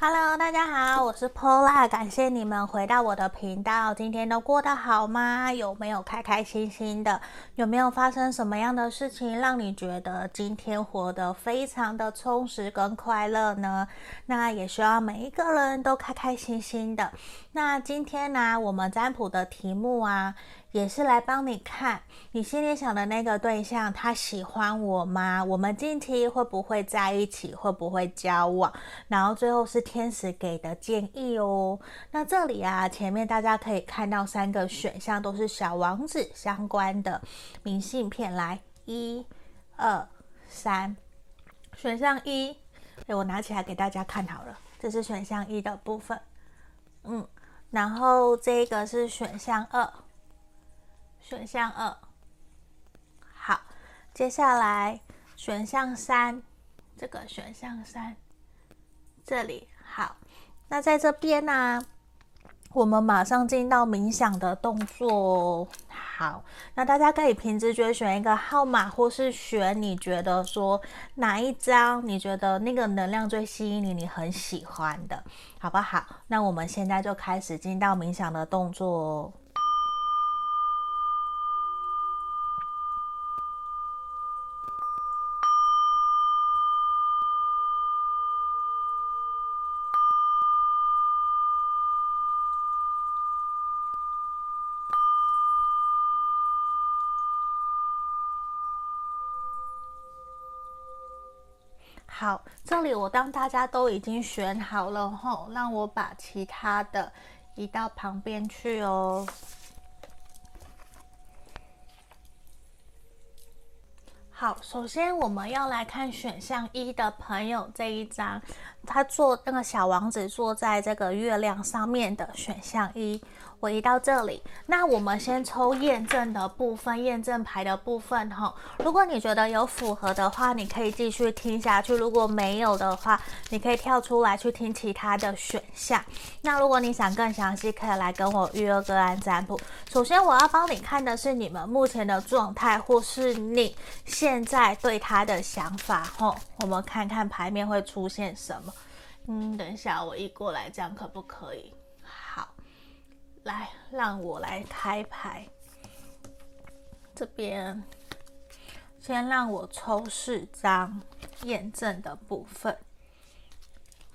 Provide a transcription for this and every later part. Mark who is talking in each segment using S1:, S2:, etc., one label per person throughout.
S1: Hello，大家好，我是 Pola，感谢你们回到我的频道。今天都过得好吗？有没有开开心心的？有没有发生什么样的事情让你觉得今天活得非常的充实跟快乐呢？那也希望每一个人都开开心心的。那今天呢、我们占卜的题目啊。也是来帮你看你心里想的那个对象，他喜欢我吗？我们近期会不会在一起？会不会交往？然后最后是天使给的建议哦。那这里啊，前面大家可以看到三个选项，都是小王子相关的明信片。来，一、二、三，选项一，哎，我拿起来给大家看好了，这是选项一的部分。嗯，然后这个是选项二。选项二，好，接下来选项三，这个选项三，这里好，那在这边呢、我们马上进到冥想的动作哦。好，那大家可以凭直觉选一个号码，或是选你觉得说哪一张你觉得那个能量最吸引你，你很喜欢的，好不好？那我们现在就开始进到冥想的动作哦。好，这里我当大家都已经选好了后，让我把其他的移到旁边去哦。好，首先我们要来看选项一的朋友这一张，他坐那个小王子坐在这个月亮上面的选项一。回到这里，那我们先抽验证的部分，验证牌的部分哈。如果你觉得有符合的话，你可以继续听下去；如果没有的话，你可以跳出来去听其他的选项。那如果你想更详细，可以来跟我预约个案占卜。首先，我要帮你看的是你们目前的状态，或是你现在对他的想法哈。我们看看牌面会出现什么。嗯，等一下我移过来，这样可不可以？来，让我来开牌。这边先让我抽四张验证的部分。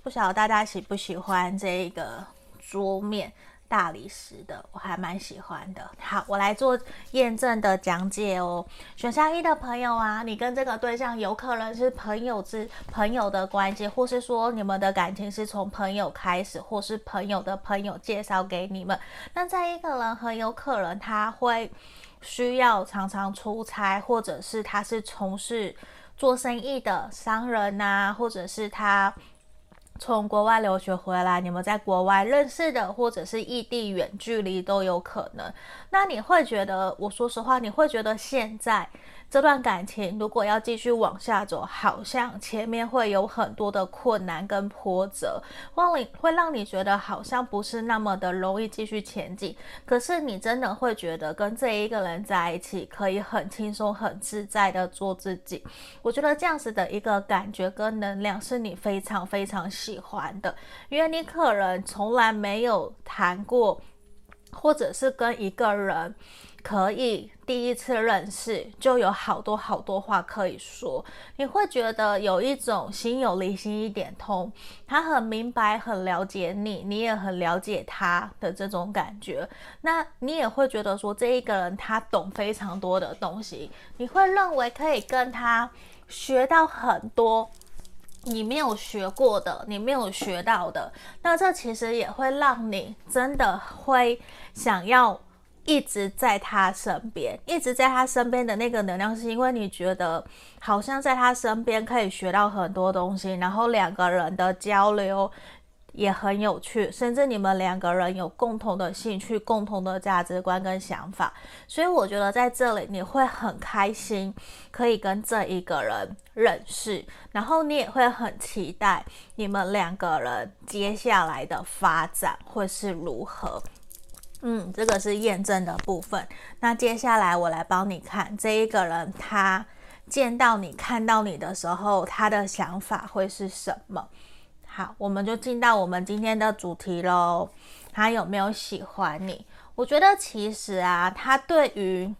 S1: 不晓得大家喜不喜欢这个桌面。大理石的，我还蛮喜欢的。好，我来做验证的讲解哦。选项一的朋友啊，你跟这个对象有可能是朋友之朋友的关系，或是说你们的感情是从朋友开始，或是朋友的朋友介绍给你们。那这一个人很有可能他会需要常常出差，或者是他是从事做生意的商人啊，或者是他。从国外留学回来，你们在国外认识的，或者是异地远距离都有可能。那你会觉得，我说实话，你会觉得现在。这段感情如果要继续往下走，好像前面会有很多的困难跟波折，会会让你觉得好像不是那么的容易继续前进。可是你真的会觉得跟这一个人在一起，可以很轻松、很自在的做自己。我觉得这样子的一个感觉跟能量是你非常非常喜欢的，因为你可能从来没有谈过，或者是跟一个人。可以第一次认识就有好多好多话可以说，你会觉得有一种心有灵犀一点通，他很明白、很了解你，你也很了解他的这种感觉。那你也会觉得说，这一个人他懂非常多的东西，你会认为可以跟他学到很多你没有学过的、你没有学到的。那这其实也会让你真的会想要。一直在他身边，一直在他身边的那个能量，是因为你觉得好像在他身边可以学到很多东西，然后两个人的交流也很有趣，甚至你们两个人有共同的兴趣、共同的价值观跟想法，所以我觉得在这里你会很开心，可以跟这一个人认识，然后你也会很期待你们两个人接下来的发展会是如何。嗯，这个是验证的部分。那接下来我来帮你看这一个人，他见到你、看到你的时候，他的想法会是什么？好，我们就进到我们今天的主题喽。他有没有喜欢你？我觉得其实啊，他对于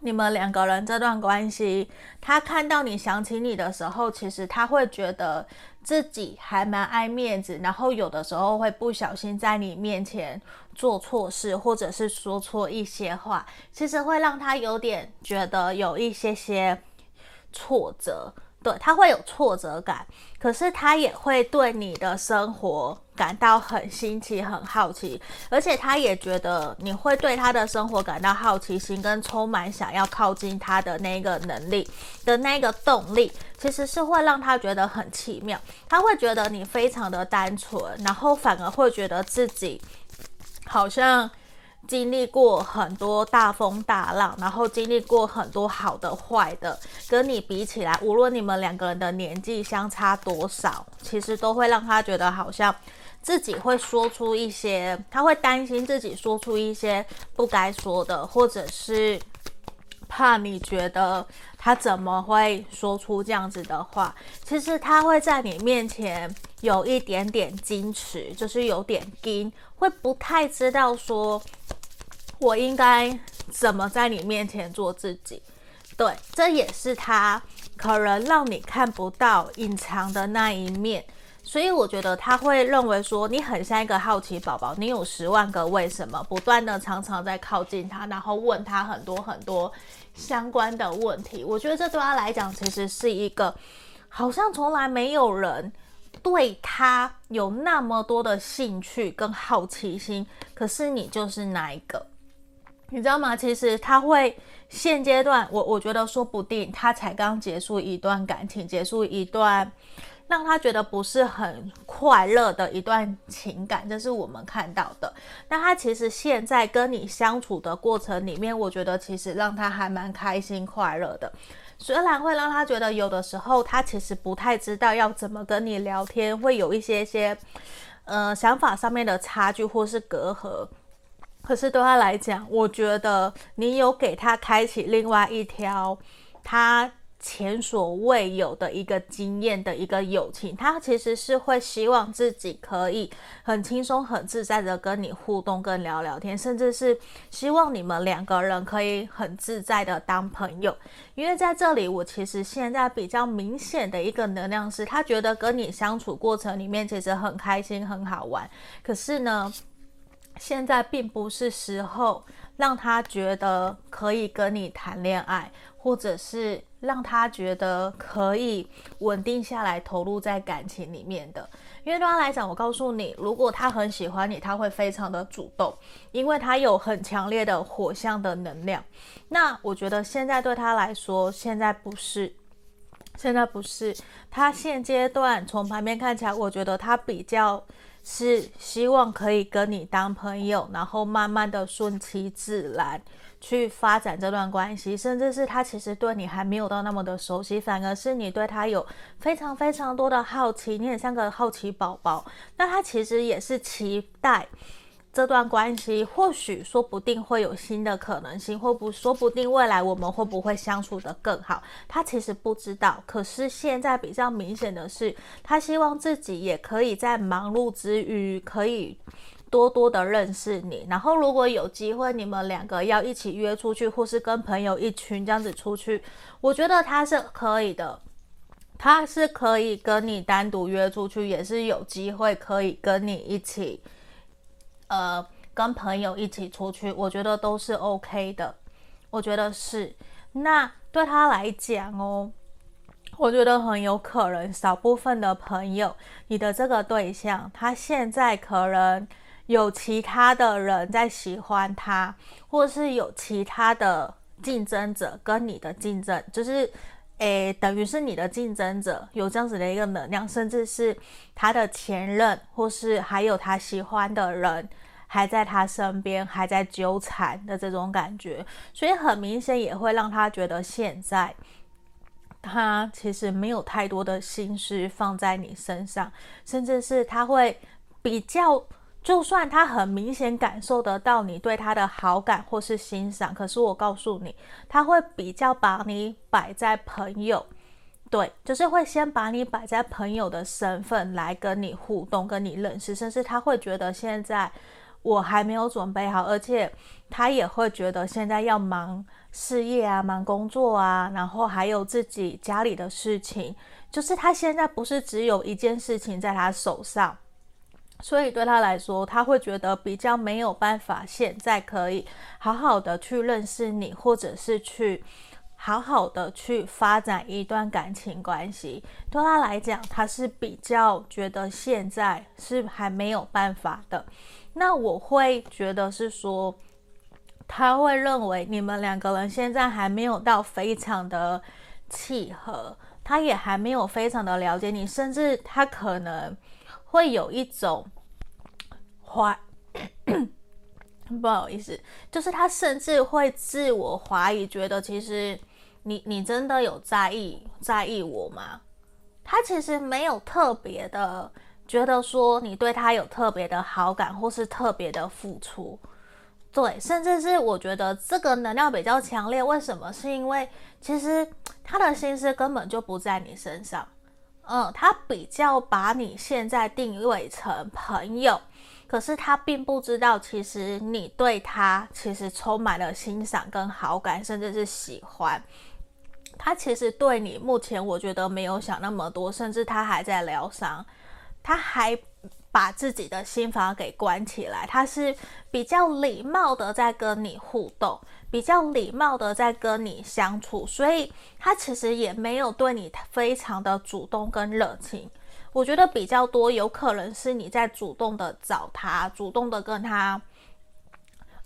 S1: 你们两个人这段关系，他看到你想起你的时候，其实他会觉得自己还蛮爱面子，然后有的时候会不小心在你面前做错事，或者是说错一些话，其实会让他有点觉得有一些些挫折。对，他会有挫折感，可是他也会对你的生活感到很新奇、很好奇，而且他也觉得你会对他的生活感到好奇心，跟充满想要靠近他的那个能力的那个动力，其实是会让他觉得很奇妙。他会觉得你非常的单纯，然后反而会觉得自己好像。经历过很多大风大浪，然后经历过很多好的坏的，跟你比起来，无论你们两个人的年纪相差多少，其实都会让他觉得好像自己会说出一些，他会担心自己说出一些不该说的，或者是怕你觉得他怎么会说出这样子的话。其实他会在你面前有一点点矜持，就是有点矜，会不太知道说。我应该怎么在你面前做自己？对，这也是他可能让你看不到隐藏的那一面。所以我觉得他会认为说你很像一个好奇宝宝，你有十万个为什么，不断的常常在靠近他，然后问他很多很多相关的问题。我觉得这对他来讲，其实是一个好像从来没有人对他有那么多的兴趣跟好奇心，可是你就是那一个。你知道吗？其实他会现阶段，我我觉得说不定他才刚结束一段感情，结束一段让他觉得不是很快乐的一段情感，这是我们看到的。那他其实现在跟你相处的过程里面，我觉得其实让他还蛮开心快乐的。虽然会让他觉得有的时候他其实不太知道要怎么跟你聊天，会有一些些呃想法上面的差距或是隔阂。可是对他来讲，我觉得你有给他开启另外一条他前所未有的一个经验的一个友情。他其实是会希望自己可以很轻松、很自在的跟你互动、跟聊聊天，甚至是希望你们两个人可以很自在的当朋友。因为在这里，我其实现在比较明显的一个能量是，他觉得跟你相处过程里面其实很开心、很好玩。可是呢，现在并不是时候让他觉得可以跟你谈恋爱，或者是让他觉得可以稳定下来投入在感情里面的。因为对他来讲，我告诉你，如果他很喜欢你，他会非常的主动，因为他有很强烈的火象的能量。那我觉得现在对他来说，现在不是，现在不是。他现阶段从旁边看起来，我觉得他比较。是希望可以跟你当朋友，然后慢慢的顺其自然去发展这段关系，甚至是他其实对你还没有到那么的熟悉，反而是你对他有非常非常多的好奇，你很像个好奇宝宝，那他其实也是期待。这段关系或许说不定会有新的可能性，或不说不定未来我们会不会相处得更好，他其实不知道。可是现在比较明显的是，他希望自己也可以在忙碌之余，可以多多的认识你。然后如果有机会，你们两个要一起约出去，或是跟朋友一群这样子出去，我觉得他是可以的，他是可以跟你单独约出去，也是有机会可以跟你一起。呃，跟朋友一起出去，我觉得都是 OK 的。我觉得是。那对他来讲哦，我觉得很有可能，少部分的朋友，你的这个对象，他现在可能有其他的人在喜欢他，或是有其他的竞争者跟你的竞争，就是，诶，等于是你的竞争者有这样子的一个能量，甚至是他的前任，或是还有他喜欢的人还在他身边，还在纠缠的这种感觉，所以很明显也会让他觉得现在他其实没有太多的心思放在你身上，甚至是他会比较。就算他很明显感受得到你对他的好感或是欣赏，可是我告诉你，他会比较把你摆在朋友对，就是会先把你摆在朋友的身份来跟你互动、跟你认识，甚至他会觉得现在我还没有准备好，而且他也会觉得现在要忙事业啊、忙工作啊，然后还有自己家里的事情，就是他现在不是只有一件事情在他手上，所以对他来说，他会觉得比较没有办法现在可以好好的去认识你，或者是去。好好的去发展一段感情关系，对他来讲，他是比较觉得现在是还没有办法的。那我会觉得是说，他会认为你们两个人现在还没有到非常的契合，他也还没有非常的了解你，甚至他可能会有一种怀。不好意思，就是他甚至会自我怀疑，觉得其实。你你真的有在意在意我吗？他其实没有特别的觉得说你对他有特别的好感或是特别的付出，对，甚至是我觉得这个能量比较强烈。为什么？是因为其实他的心思根本就不在你身上，嗯，他比较把你现在定位成朋友，可是他并不知道其实你对他其实充满了欣赏跟好感，甚至是喜欢。他其实对你目前我觉得没有想那么多，甚至他还在疗伤，他还把自己的心房给关起来。他是比较礼貌的在跟你互动，比较礼貌的在跟你相处，所以他其实也没有对你非常的主动跟热情。我觉得比较多有可能是你在主动的找他，主动的跟他。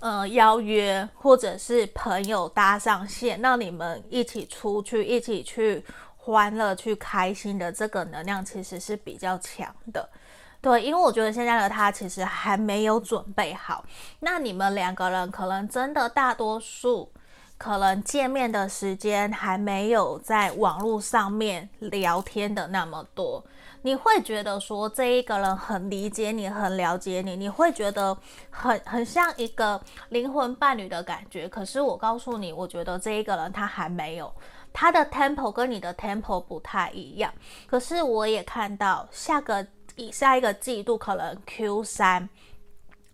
S1: 呃，邀约或者是朋友搭上线，让你们一起出去，一起去欢乐、去开心的这个能量，其实是比较强的。对，因为我觉得现在的他其实还没有准备好。那你们两个人可能真的大多数，可能见面的时间还没有在网络上面聊天的那么多。你会觉得说这一个人很理解你，很了解你，你会觉得很很像一个灵魂伴侣的感觉。可是我告诉你，我觉得这一个人他还没有，他的 tempo 跟你的 tempo 不太一样。可是我也看到下个以下一个季度可能 Q 三，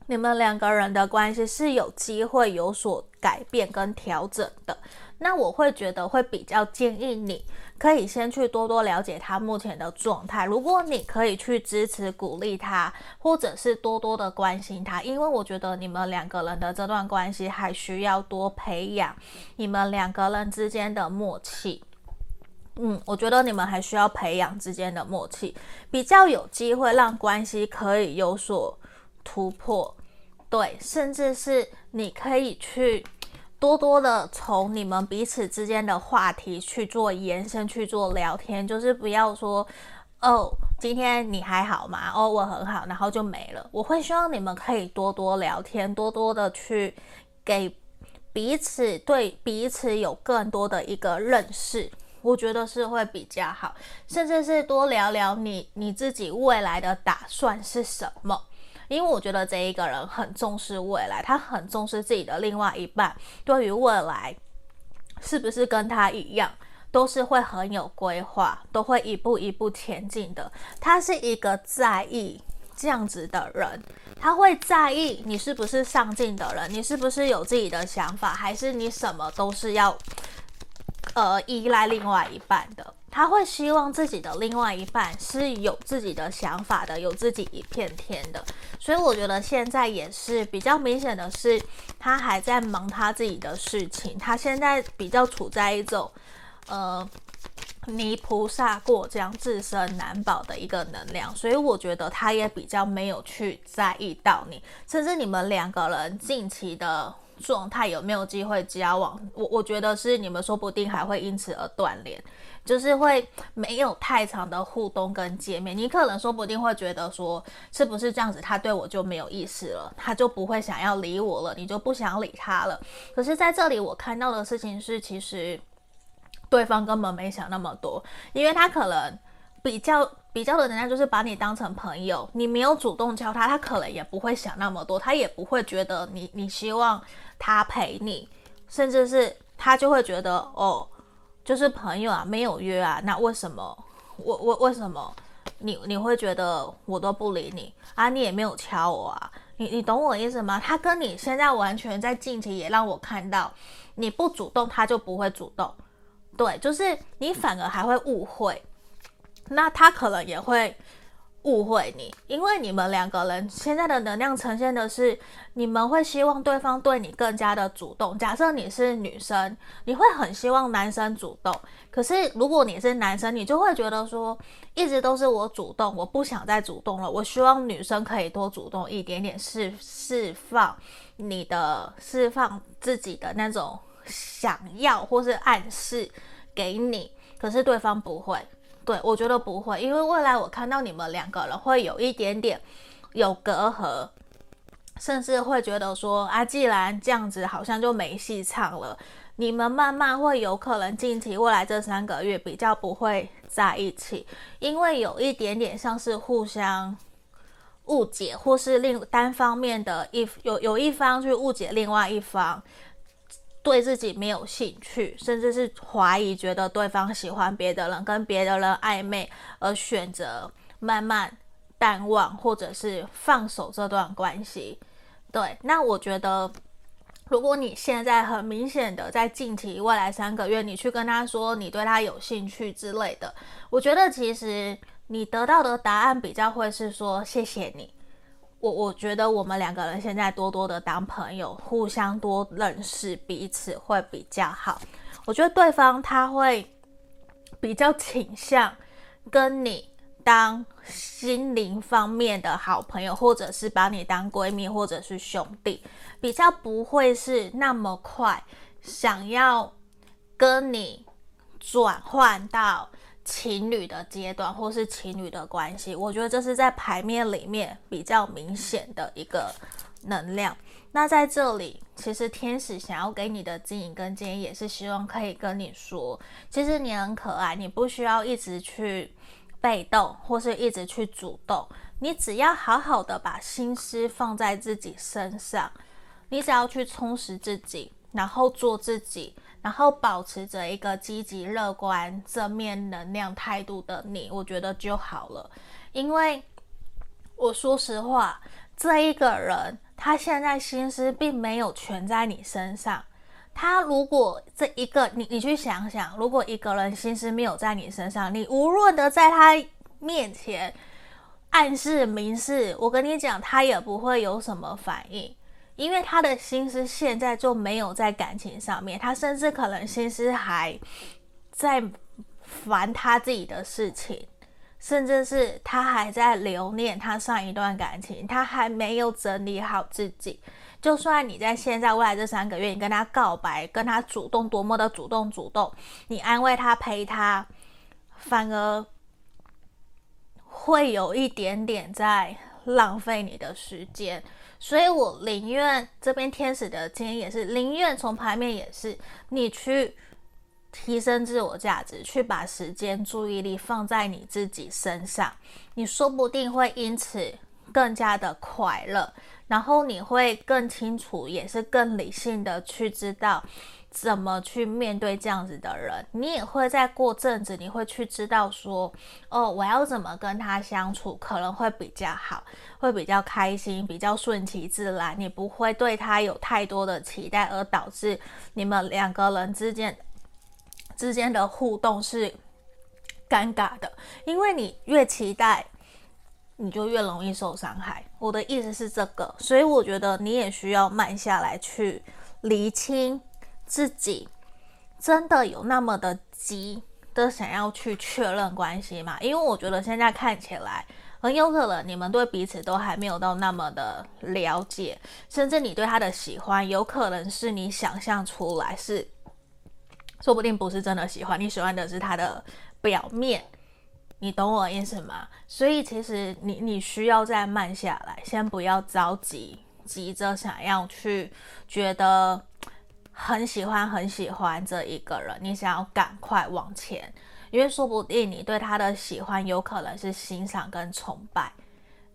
S1: 你们两个人的关系是有机会有所改变跟调整的。那我会觉得会比较建议你可以先去多多了解他目前的状态。如果你可以去支持鼓励他，或者是多多的关心他，因为我觉得你们两个人的这段关系还需要多培养你们两个人之间的默契。嗯，我觉得你们还需要培养之间的默契，比较有机会让关系可以有所突破。对，甚至是你可以去。多多的从你们彼此之间的话题去做延伸，去做聊天，就是不要说哦，今天你还好吗？哦，我很好，然后就没了。我会希望你们可以多多聊天，多多的去给彼此对彼此有更多的一个认识，我觉得是会比较好，甚至是多聊聊你你自己未来的打算是什么。因为我觉得这一个人很重视未来，他很重视自己的另外一半，对于未来是不是跟他一样，都是会很有规划，都会一步一步前进的。他是一个在意这样子的人，他会在意你是不是上进的人，你是不是有自己的想法，还是你什么都是要呃依赖另外一半的。他会希望自己的另外一半是有自己的想法的，有自己一片天的。所以我觉得现在也是比较明显的是，他还在忙他自己的事情。他现在比较处在一种，呃，泥菩萨过这样自身难保的一个能量。所以我觉得他也比较没有去在意到你，甚至你们两个人近期的状态有没有机会交往，我我觉得是你们说不定还会因此而断联。就是会没有太长的互动跟见面，你可能说不定会觉得说，是不是这样子，他对我就没有意思了，他就不会想要理我了，你就不想理他了。可是在这里我看到的事情是，其实对方根本没想那么多，因为他可能比较比较的能量就是把你当成朋友，你没有主动叫他，他可能也不会想那么多，他也不会觉得你你希望他陪你，甚至是他就会觉得哦。就是朋友啊，没有约啊，那为什么我我为什么你你会觉得我都不理你啊？你也没有敲我啊？你你懂我意思吗？他跟你现在完全在近期也让我看到，你不主动他就不会主动，对，就是你反而还会误会，那他可能也会。误会你，因为你们两个人现在的能量呈现的是，你们会希望对方对你更加的主动。假设你是女生，你会很希望男生主动。可是如果你是男生，你就会觉得说，一直都是我主动，我不想再主动了。我希望女生可以多主动一点点，释释放你的，释放自己的那种想要或是暗示给你。可是对方不会。对，我觉得不会，因为未来我看到你们两个人会有一点点有隔阂，甚至会觉得说啊，既然这样子，好像就没戏唱了。你们慢慢会有可能近期未来这三个月比较不会在一起，因为有一点点像是互相误解，或是另单方面的一有有一方去误解另外一方。对自己没有兴趣，甚至是怀疑，觉得对方喜欢别的人，跟别的人暧昧，而选择慢慢淡忘，或者是放手这段关系。对，那我觉得，如果你现在很明显的在近期未来三个月，你去跟他说你对他有兴趣之类的，我觉得其实你得到的答案比较会是说谢谢你。我我觉得我们两个人现在多多的当朋友，互相多认识彼此会比较好。我觉得对方他会比较倾向跟你当心灵方面的好朋友，或者是把你当闺蜜，或者是兄弟，比较不会是那么快想要跟你转换到。情侣的阶段，或是情侣的关系，我觉得这是在牌面里面比较明显的一个能量。那在这里，其实天使想要给你的指引跟建议，也是希望可以跟你说，其实你很可爱，你不需要一直去被动，或是一直去主动，你只要好好的把心思放在自己身上，你只要去充实自己，然后做自己。然后保持着一个积极、乐观、正面能量态度的你，我觉得就好了。因为我说实话，这一个人他现在心思并没有全在你身上。他如果这一个你，你去想想，如果一个人心思没有在你身上，你无论的在他面前暗示、明示，我跟你讲，他也不会有什么反应。因为他的心思现在就没有在感情上面，他甚至可能心思还在烦他自己的事情，甚至是他还在留恋他上一段感情，他还没有整理好自己。就算你在现在未来这三个月，你跟他告白，跟他主动多么的主动主动，你安慰他陪他，反而会有一点点在浪费你的时间。所以我宁愿这边天使的建议也是，宁愿从牌面也是你去提升自我价值，去把时间、注意力放在你自己身上，你说不定会因此更加的快乐，然后你会更清楚，也是更理性的去知道。怎么去面对这样子的人？你也会在过阵子，你会去知道说，哦，我要怎么跟他相处，可能会比较好，会比较开心，比较顺其自然。你不会对他有太多的期待，而导致你们两个人之间之间的互动是尴尬的。因为你越期待，你就越容易受伤害。我的意思是这个，所以我觉得你也需要慢下来去厘清。自己真的有那么的急的想要去确认关系吗？因为我觉得现在看起来很有可能你们对彼此都还没有到那么的了解，甚至你对他的喜欢有可能是你想象出来，是说不定不是真的喜欢，你喜欢的是他的表面，你懂我意思吗？所以其实你你需要再慢下来，先不要着急，急着想要去觉得。很喜欢很喜欢这一个人，你想要赶快往前，因为说不定你对他的喜欢有可能是欣赏跟崇拜，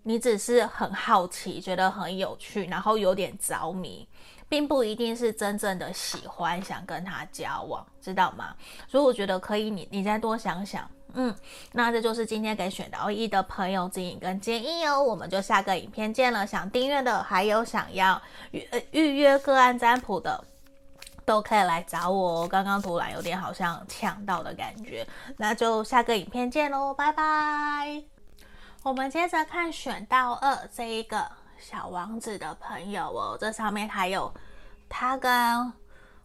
S1: 你只是很好奇，觉得很有趣，然后有点着迷，并不一定是真正的喜欢，想跟他交往，知道吗？所以我觉得可以你，你再多想想。嗯，那这就是今天给选到一的朋友指引跟建议哦。我们就下个影片见了。想订阅的，还有想要预预约个案占卜的，都可以来找我哦。刚刚突然有点好像呛到的感觉，那就下个影片见喽，拜拜。我们接着看选到二这一个小王子的朋友哦，这上面还有他跟。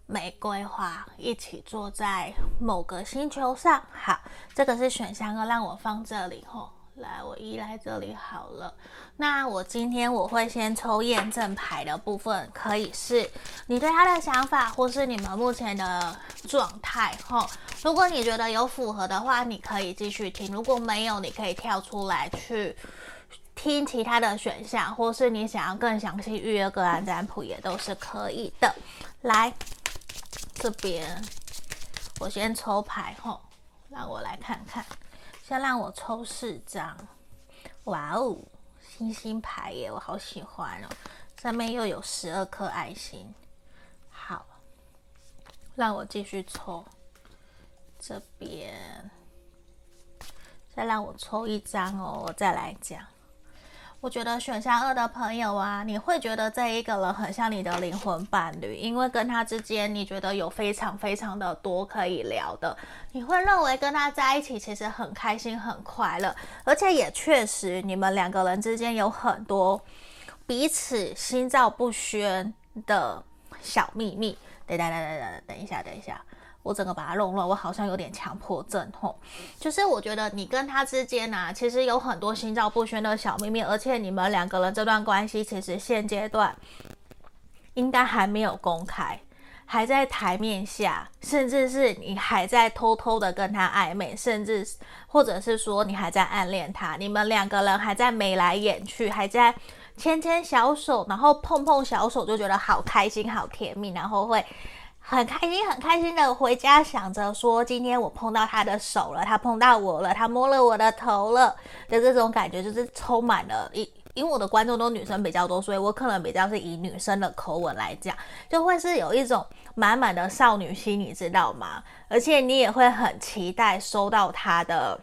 S1: 玫瑰花一起坐在某个星球上。好，这个是选项二，让我放这里吼。来，我移来这里好了。那我今天我会先抽验证牌的部分，可以是你对他的想法，或是你们目前的状态吼。如果你觉得有符合的话，你可以继续听；如果没有，你可以跳出来去听其他的选项，或是你想要更详细预约个案占卜也都是可以的。来。这边我先抽牌吼，让我来看看。先让我抽四张，哇哦，星星牌耶，我好喜欢哦。上面又有十二颗爱心。好，让我继续抽。这边再让我抽一张哦，我再来讲。我觉得选项二的朋友啊，你会觉得这一个人很像你的灵魂伴侣，因为跟他之间你觉得有非常非常的多可以聊的，你会认为跟他在一起其实很开心很快乐，而且也确实你们两个人之间有很多彼此心照不宣的小秘密。等等等等等，等一下，等一下。我整个把它弄乱，我好像有点强迫症吼。就是我觉得你跟他之间呢、啊，其实有很多心照不宣的小秘密，而且你们两个人这段关系其实现阶段应该还没有公开，还在台面下，甚至是你还在偷偷的跟他暧昧，甚至或者是说你还在暗恋他，你们两个人还在眉来眼去，还在牵牵小手，然后碰碰小手，就觉得好开心、好甜蜜，然后会。很开心，很开心的回家，想着说今天我碰到他的手了，他碰到我了，他摸了我的头了的这种感觉，就是充满了。因因为我的观众都女生比较多，所以我可能比较是以女生的口吻来讲，就会是有一种满满的少女心，你知道吗？而且你也会很期待收到他的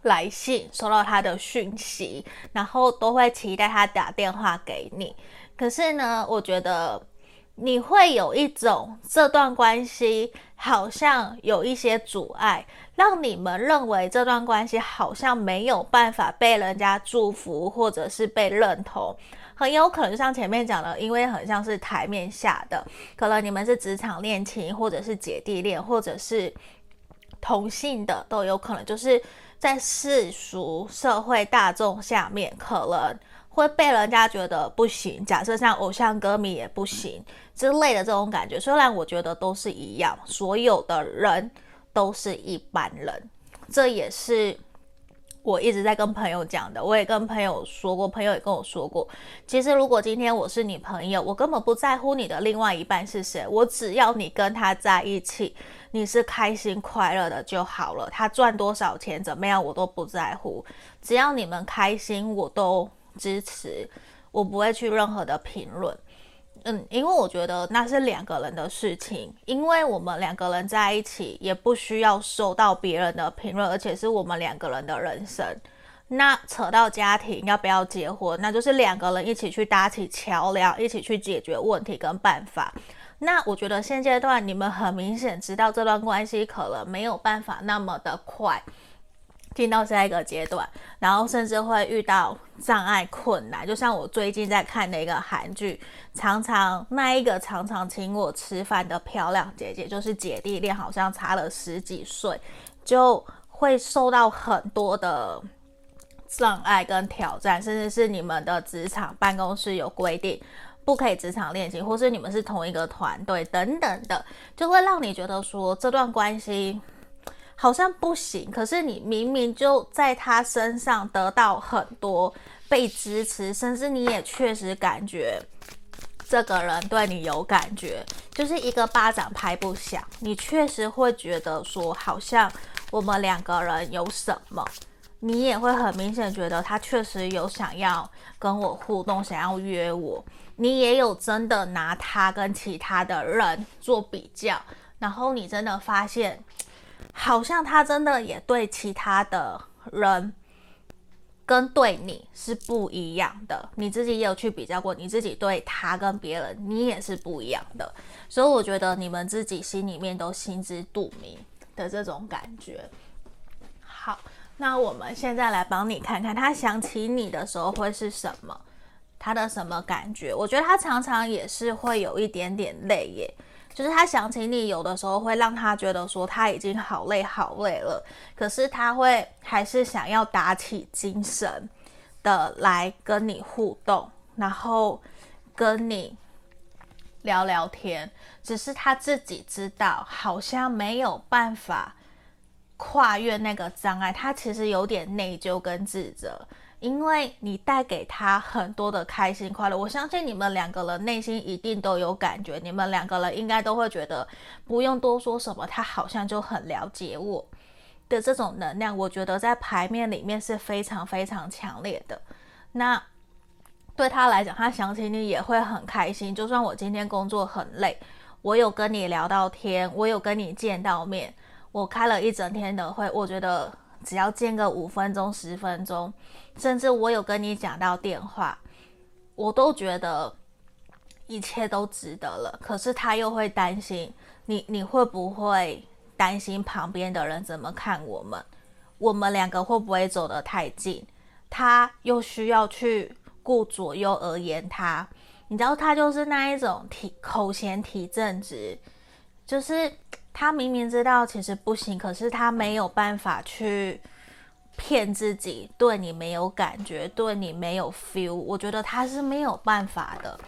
S1: 来信，收到他的讯息，然后都会期待他打电话给你。可是呢，我觉得。你会有一种这段关系好像有一些阻碍，让你们认为这段关系好像没有办法被人家祝福，或者是被认同。很有可能像前面讲的，因为很像是台面下的，可能你们是职场恋情，或者是姐弟恋，或者是同性的，都有可能，就是在世俗社会大众下面，可能。会被人家觉得不行，假设像偶像歌迷也不行之类的这种感觉。虽然我觉得都是一样，所有的人都是一般人，这也是我一直在跟朋友讲的。我也跟朋友说过，朋友也跟我说过，其实如果今天我是你朋友，我根本不在乎你的另外一半是谁，我只要你跟他在一起，你是开心快乐的就好了。他赚多少钱怎么样，我都不在乎，只要你们开心，我都。支持，我不会去任何的评论，嗯，因为我觉得那是两个人的事情，因为我们两个人在一起也不需要受到别人的评论，而且是我们两个人的人生。那扯到家庭要不要结婚，那就是两个人一起去搭起桥梁，一起去解决问题跟办法。那我觉得现阶段你们很明显知道这段关系可能没有办法那么的快。进到下一个阶段，然后甚至会遇到障碍困难，就像我最近在看的一个韩剧，常常那一个常常请我吃饭的漂亮姐姐，就是姐弟恋，好像差了十几岁，就会受到很多的障碍跟挑战，甚至是你们的职场办公室有规定不可以职场恋情，或是你们是同一个团队等等的，就会让你觉得说这段关系。好像不行，可是你明明就在他身上得到很多被支持，甚至你也确实感觉这个人对你有感觉，就是一个巴掌拍不响。你确实会觉得说，好像我们两个人有什么，你也会很明显觉得他确实有想要跟我互动，想要约我。你也有真的拿他跟其他的人做比较，然后你真的发现，好像他真的也对其他的人跟对你是不一样的。你自己也有去比较过，你自己对他跟别人，你也是不一样的。所以我觉得你们自己心里面都心知肚明的这种感觉。好，那我们现在来帮你看看，他想起你的时候会是什么？他的什么感觉？我觉得他常常也是会有一点点累耶，就是他想起你，有的时候会让他觉得说他已经好累好累了，可是他会还是想要打起精神的来跟你互动，然后跟你聊聊天，只是他自己知道好像没有办法跨越那个障碍，他其实有点内疚跟自责。因为你带给他很多的开心快乐，我相信你们两个人内心一定都有感觉，你们两个人应该都会觉得不用多说什么，他好像就很了解我的这种能量，我觉得在牌面里面是非常非常强烈的。那对他来讲，他想起你也会很开心，就算我今天工作很累，我有跟你聊到天，我有跟你见到面，我开了一整天的会，我觉得。只要见个五分钟、十分钟，甚至我有跟你讲到电话，我都觉得一切都值得了。可是他又会担心你，你会不会担心旁边的人怎么看我们？我们两个会不会走得太近？他又需要去顾左右而言他，你知道他就是那一种体口嫌体正直，就是。他明明知道其实不行，可是他没有办法去骗自己，对你没有感觉，对你没有 feel。我觉得他是没有办法的，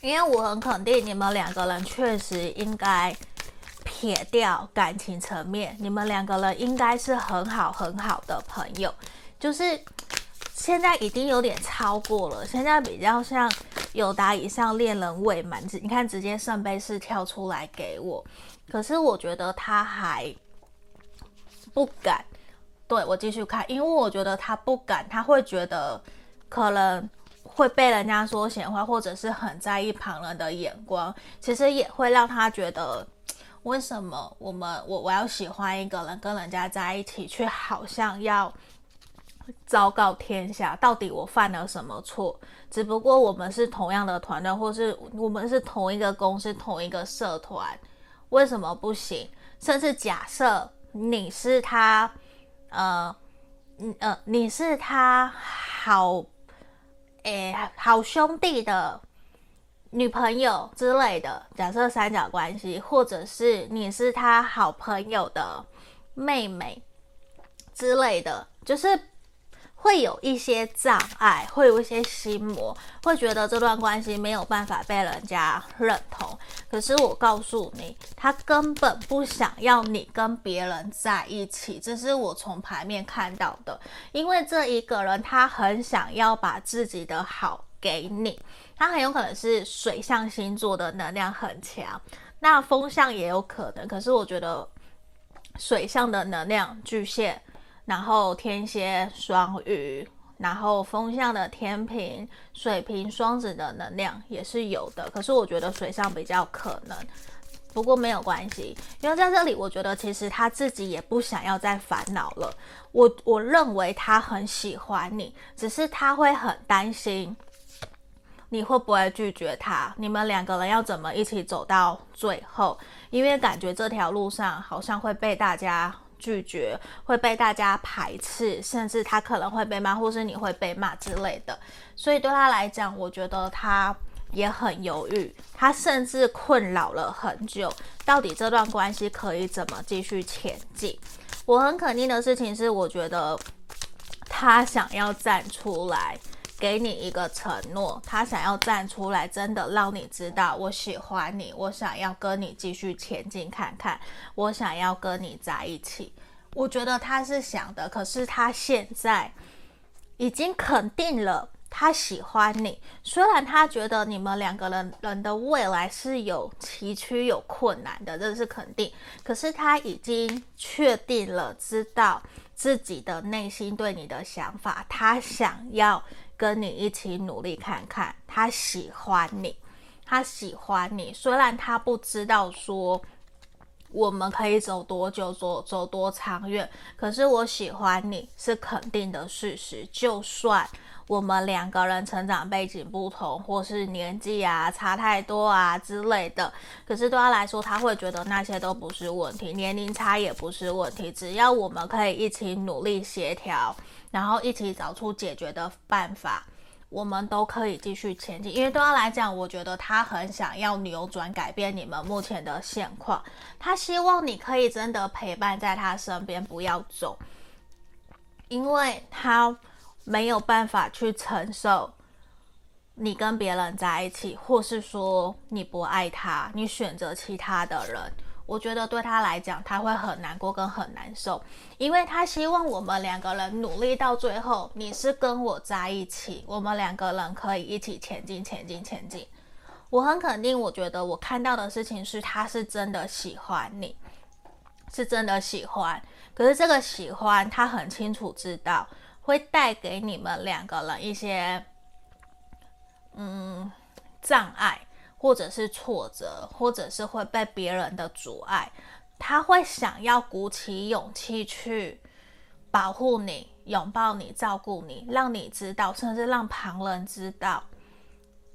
S1: 因为我很肯定你们两个人确实应该撇掉感情层面，你们两个人应该是很好很好的朋友，就是现在已经有点超过了，现在比较像友达以上恋人未满，你看直接圣杯四跳出来给我。可是我觉得他还不敢，对，我继续看，因为我觉得他不敢，他会觉得可能会被人家说闲话，或者是很在意旁人的眼光，其实也会让他觉得，为什么我们我我要喜欢一个人，跟人家在一起，却好像要昭告天下，到底我犯了什么错？只不过我们是同样的团队，或是我们是同一个公司、同一个社团。为什么不行？甚至假设你是他，呃，呃，你是他好，诶，好兄弟的女朋友之类的。假设三角关系，或者是你是他好朋友的妹妹之类的，就是。会有一些障碍，会有一些心魔，会觉得这段关系没有办法被人家认同。可是我告诉你，他根本不想要你跟别人在一起，这是我从牌面看到的。因为这一个人他很想要把自己的好给你，他很有可能是水象星座的能量很强，那风象也有可能。可是我觉得水象的能量巨蟹。然后天蝎、双鱼，然后风象的天平、水瓶、双子的能量也是有的，可是我觉得水象比较可能，不过没有关系，因为在这里我觉得其实他自己也不想要再烦恼了。我我认为他很喜欢你，只是他会很担心你会不会拒绝他，你们两个人要怎么一起走到最后？因为感觉这条路上好像会被大家。拒绝会被大家排斥，甚至他可能会被骂，或是你会被骂之类的。所以对他来讲，我觉得他也很犹豫，他甚至困扰了很久，到底这段关系可以怎么继续前进？我很肯定的事情是，我觉得他想要站出来。给你一个承诺，他想要站出来，真的让你知道我喜欢你，我想要跟你继续前进看看，我想要跟你在一起。我觉得他是想的，可是他现在已经肯定了他喜欢你。虽然他觉得你们两个人人的未来是有崎岖、有困难的，这是肯定。可是他已经确定了，知道自己的内心对你的想法，他想要跟你一起努力看看，他喜欢你，他喜欢你。虽然他不知道说我们可以走多久，走走多长远，可是我喜欢你是肯定的事实。就算我们两个人成长背景不同，或是年纪啊差太多啊之类的，可是对他来说，他会觉得那些都不是问题，年龄差也不是问题，只要我们可以一起努力协调，然后一起找出解决的办法，我们都可以继续前进。因为对他来讲，我觉得他很想要扭转改变你们目前的现况，他希望你可以真的陪伴在他身边，不要走，因为他。没有办法去承受你跟别人在一起，或是说你不爱他，你选择其他的人，我觉得对他来讲，他会很难过跟很难受，因为他希望我们两个人努力到最后，你是跟我在一起，我们两个人可以一起前进，前进，前进。我很肯定，我觉得我看到的事情是，他是真的喜欢你，是真的喜欢。可是这个喜欢，他很清楚知道。会带给你们两个人一些，嗯，障碍，或者是挫折，或者是会被别人的阻碍。他会想要鼓起勇气去保护你、拥抱你、照顾你，让你知道，甚至让旁人知道，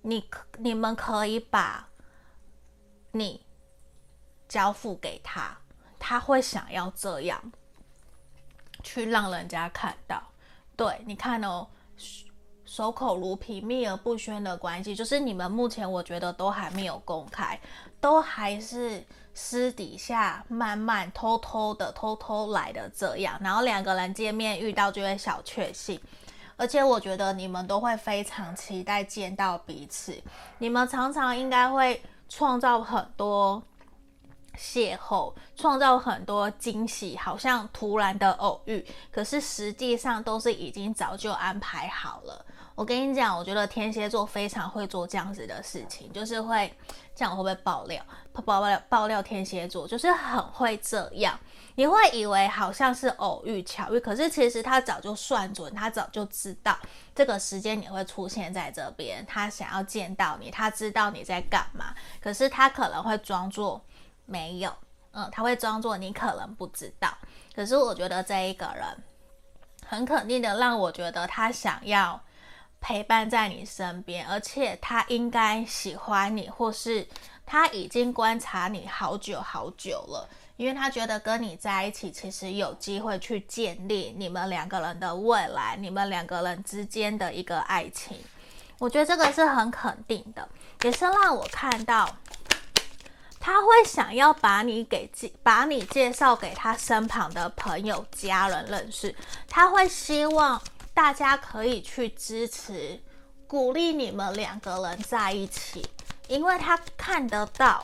S1: 你你们可以把你交付给他。他会想要这样去让人家看到。对，你看哦，守口如瓶、秘而不宣的关系，就是你们目前我觉得都还没有公开，都还是私底下慢慢偷偷的、偷偷来的这样，然后两个人见面遇到就会小确幸，而且我觉得你们都会非常期待见到彼此，你们常常应该会创造很多。邂逅，创造很多惊喜，好像突然的偶遇，可是实际上都是已经早就安排好了。我跟你讲，我觉得天蝎座非常会做这样子的事情，就是会这样我会不会爆料？爆料爆料天蝎座就是很会这样，你会以为好像是偶遇巧遇，可是其实他早就算准，他早就知道这个时间你会出现在这边，他想要见到你，他知道你在干嘛，可是他可能会装作。没有，嗯，他会装作你可能不知道。可是我觉得这一个人很肯定的让我觉得他想要陪伴在你身边，而且他应该喜欢你，或是他已经观察你好久好久了，因为他觉得跟你在一起其实有机会去建立你们两个人的未来，你们两个人之间的一个爱情。我觉得这个是很肯定的，也是让我看到。他会想要把你给介，把你介绍给他身旁的朋友、家人认识。他会希望大家可以去支持、鼓励你们两个人在一起，因为他看得到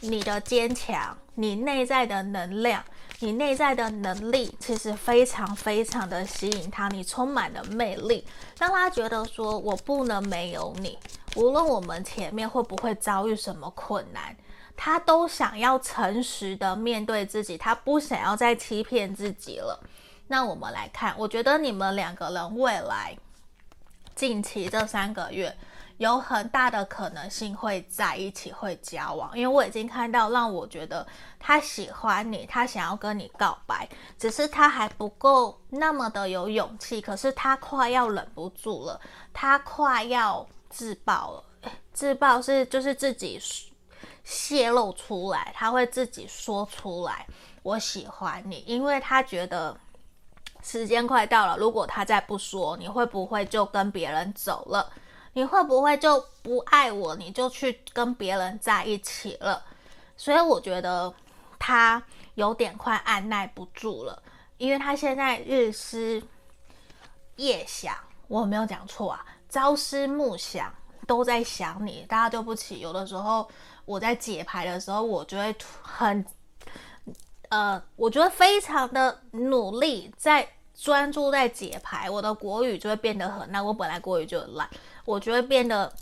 S1: 你的坚强，你内在的能量，你内在的能力，其实非常非常的吸引他。你充满了魅力，让他觉得说：“我不能没有你，无论我们前面会不会遭遇什么困难。”他都想要诚实的面对自己，他不想要再欺骗自己了。那我们来看，我觉得你们两个人未来近期这三个月有很大的可能性会在一起，会交往。因为我已经看到，让我觉得他喜欢你，他想要跟你告白，只是他还不够那么的有勇气。可是他快要忍不住了，他快要自爆了。自爆是就是自己。泄露出来，他会自己说出来。我喜欢你，因为他觉得时间快到了。如果他再不说，你会不会就跟别人走了？你会不会就不爱我？你就去跟别人在一起了？所以我觉得他有点快按捺不住了，因为他现在日思夜想，我没有讲错啊，朝思暮想都在想你。大家对不起，有的时候。我在解牌的时候，我就会很，呃，我觉得非常的努力，在专注在解牌，我的国语就会变得很烂。我本来国语就很烂，我就会变得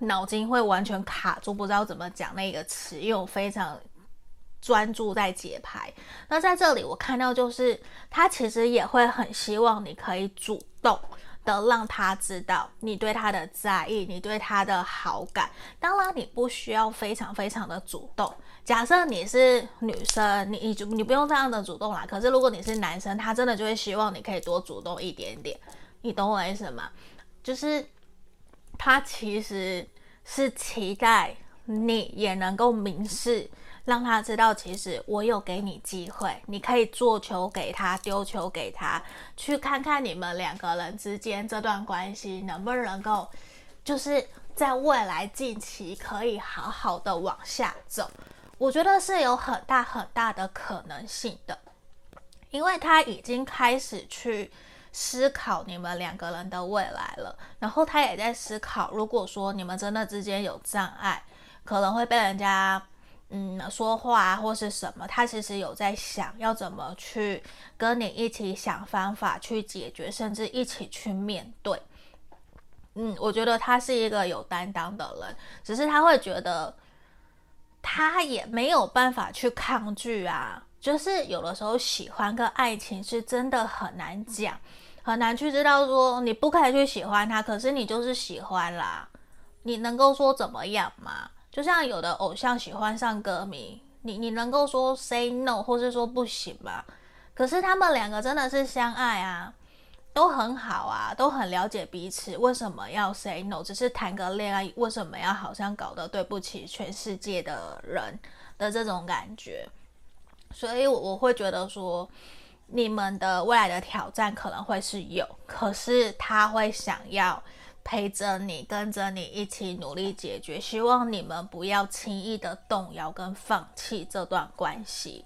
S1: 脑筋会完全卡住，不知道怎么讲那个词，因为我非常专注在解牌。那在这里我看到就是他其实也会很希望你可以主动的让他知道你对他的在意，你对他的好感。当然你不需要非常非常的主动。假设你是女生，你你就你不用这样的主动啦。可是如果你是男生，他真的就会希望你可以多主动一点点。你懂我意思吗？就是他其实是期待你也能够明示，让他知道，其实我有给你机会，你可以做球给他，丢球给他，去看看你们两个人之间这段关系能不能够，就是在未来近期可以好好的往下走。我觉得是有很大很大的可能性的，因为他已经开始去。思考你们两个人的未来了，然后他也在思考，如果说你们真的之间有障碍，可能会被人家嗯说话，或是什么，他其实有在想要怎么去跟你一起想方法去解决，甚至一起去面对。嗯，我觉得他是一个有担当的人，只是他会觉得他也没有办法去抗拒啊。就是有的时候喜欢跟爱情是真的很难讲，很难去知道说你不可以去喜欢他，可是你就是喜欢啦，你能够说怎么样吗？就像有的偶像喜欢上歌迷，你你能够说 say no 或是说不行吗？可是他们两个真的是相爱啊，都很好啊，都很了解彼此，为什么要 say no？只是谈个恋爱，为什么要好像搞得对不起全世界的人的这种感觉？所以，我我会觉得说，你们的未来的挑战可能会是有，可是他会想要陪着你，跟着你一起努力解决，希望你们不要轻易的动摇跟放弃这段关系。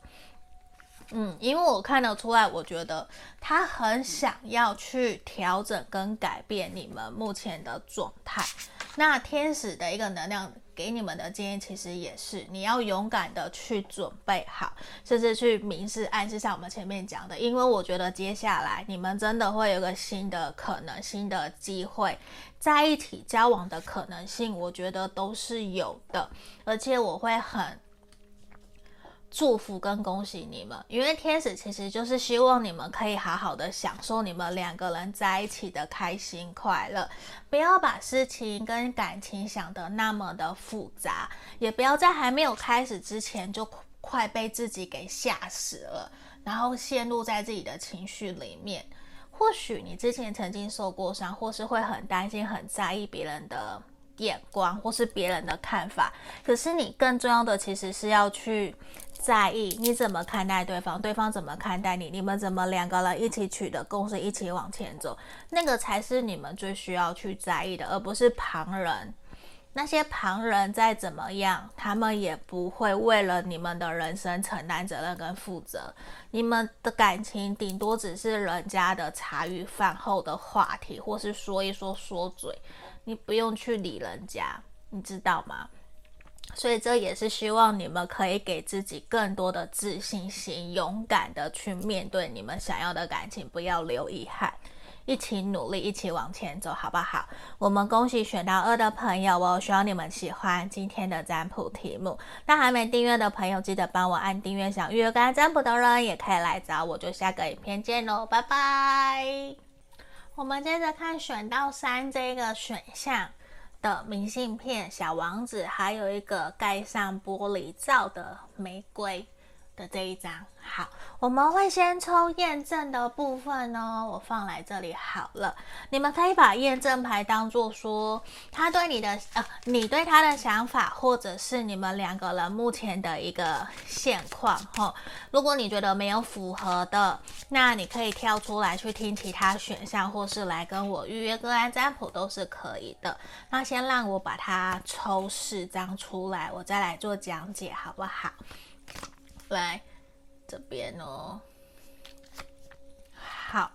S1: 嗯，因为我看得出来，我觉得他很想要去调整跟改变你们目前的状态。那天使的一个能量给你们的建议，其实也是你要勇敢的去准备好，甚至去明示暗示，像我们前面讲的。因为我觉得接下来你们真的会有个新的可能、新的机会，在一起交往的可能性，我觉得都是有的，而且我会很。祝福跟恭喜你们，因为天使其实就是希望你们可以好好的享受你们两个人在一起的开心快乐，不要把事情跟感情想得那么的复杂，也不要在还没有开始之前就快被自己给吓死了，然后陷入在自己的情绪里面。或许你之前曾经受过伤，或是会很担心、很在意别人的眼光，或是别人的看法，可是你更重要的其实是要去。在意你怎么看待对方，对方怎么看待你，你们怎么两个人一起取得共识，一起往前走，那个才是你们最需要去在意的，而不是旁人。那些旁人再怎么样，他们也不会为了你们的人生承担责任跟负责。你们的感情顶多只是人家的茶余饭后的话题，或是说一说说嘴，你不用去理人家，你知道吗？所以这也是希望你们可以给自己更多的自信心，勇敢的去面对你们想要的感情，不要留遗憾，一起努力，一起往前走，好不好？我们恭喜选到二的朋友哦，希望你们喜欢今天的占卜题目。那还没订阅的朋友，记得帮我按订阅。想预约跟占卜的人也可以来找我，就下个影片见喽，拜拜。我们接着看选到三这个选项。的明信片、小王子，还有一个盖上玻璃罩的玫瑰的这一张。好，我们会先抽验证的部分哦，我放来这里好了。你们可以把验证牌当做说他对你的呃，你对他的想法，或者是你们两个人目前的一个现况哈、如果你觉得没有符合的，那你可以跳出来去听其他选项，或是来跟我预约个案占卜都是可以的。那先让我把它抽四张出来，我再来做讲解，好不好？来。这边哦，好，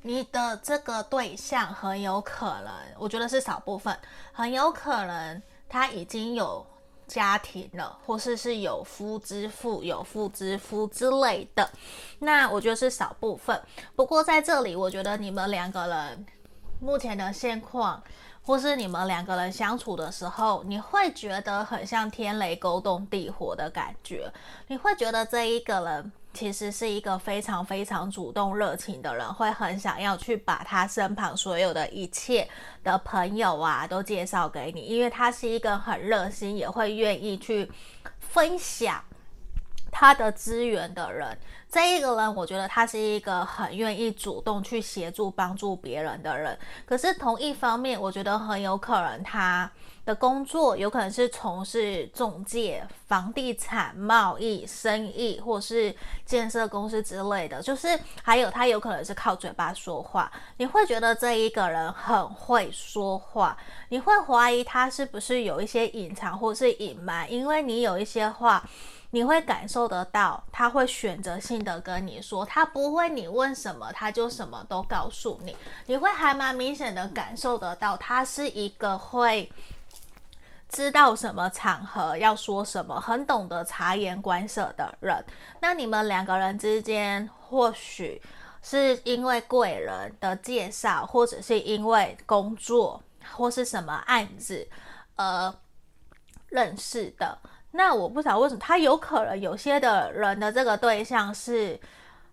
S1: 你的这个对象很有可能，我觉得是少部分，很有可能他已经有家庭了，或是是有夫之妇、有妇之夫之类的。那我觉得是少部分。不过在这里，我觉得你们两个人目前的现况或是你们两个人相处的时候，你会觉得很像天雷勾动地火的感觉。你会觉得这一个人其实是一个非常非常主动热情的人，会很想要去把他身旁所有的一切的朋友啊都介绍给你，因为他是一个很热心，也会愿意去分享他的资源的人。这一个人，我觉得他是一个很愿意主动去协助、帮助别人的人。可是同一方面，我觉得很有可能他的工作有可能是从事中介、房地产、贸易、生意，或是建设公司之类的。就是还有他有可能是靠嘴巴说话。你会觉得这一个人很会说话，你会怀疑他是不是有一些隐藏或是隐瞒，因为你有一些话。你会感受得到，他会选择性的跟你说，他不会你问什么他就什么都告诉你。你会还蛮明显的感受得到，他是一个会知道什么场合要说什么，很懂得察言观色的人。那你们两个人之间，或许是因为贵人的介绍，或者是因为工作或是什么案子而认识的。那我不知道为什么他有可能有些的人的这个对象是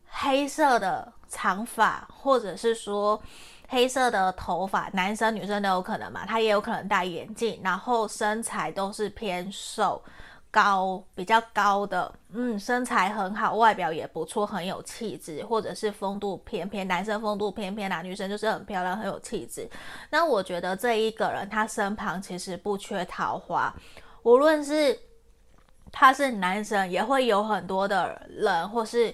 S1: 黑色的长发，或者是说黑色的头发，男生女生都有可能嘛。他也有可能戴眼镜，然后身材都是偏瘦高，比较高的，嗯，身材很好，外表也不错，很有气质，或者是风度翩翩，男生风度翩翩，男女生就是很漂亮，很有气质。那我觉得这一个人他身旁其实不缺桃花，无论是。他是男生，也会有很多的人，或是